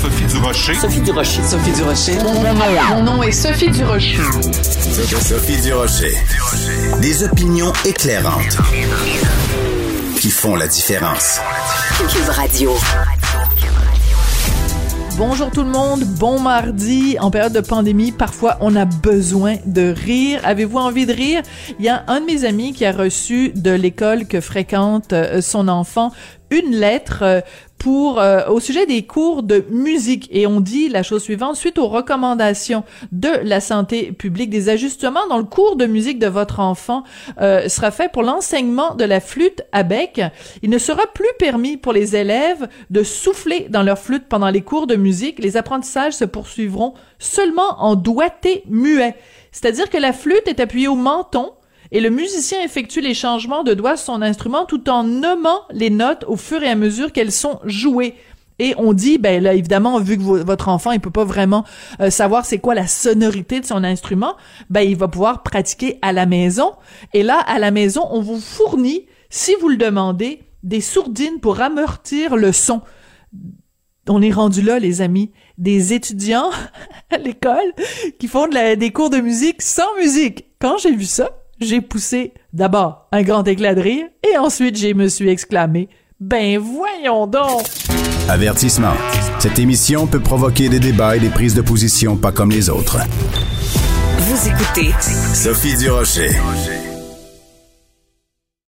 Sophie Durocher. Sophie Durocher. Sophie Durocher. Mon nom est Sophie Durocher. Sophie Durocher. Des opinions éclairantes qui font la différence. Cube Radio. Bonjour tout le monde, bon mardi. En période de pandémie, parfois on a besoin de rire. Avez-vous envie de rire? Il y a un de mes amis qui a reçu de l'école que fréquente euh, son enfant une lettre euh, pour euh, au sujet des cours de musique. Et on dit la chose suivante. Suite aux recommandations de la santé publique des ajustements dans le cours de musique de votre enfant euh, sera fait pour l'enseignement de la flûte à bec. Il ne sera plus permis pour les élèves de souffler dans leur flûte pendant les cours de musique. Les apprentissages se poursuivront seulement en doigté muet. C'est-à-dire que la flûte est appuyée au menton et le musicien effectue les changements de doigts sur son instrument tout en nommant les notes au fur et à mesure qu'elles sont jouées. Et on dit, ben là, évidemment, vu que vo- votre enfant, il peut pas vraiment euh, savoir c'est quoi la sonorité de son instrument, ben il va pouvoir pratiquer à la maison. Et là, à la maison, on vous fournit, si vous le demandez, des sourdines pour amortir le son. On est rendu là, les amis, des étudiants à l'école qui font des cours de musique sans musique. Quand j'ai vu ça, j'ai poussé d'abord un grand éclat de rire et ensuite je me suis exclamé Ben voyons donc! Avertissement. Cette émission peut provoquer des débats et des prises de position pas comme les autres. Vous écoutez Sophie Durocher.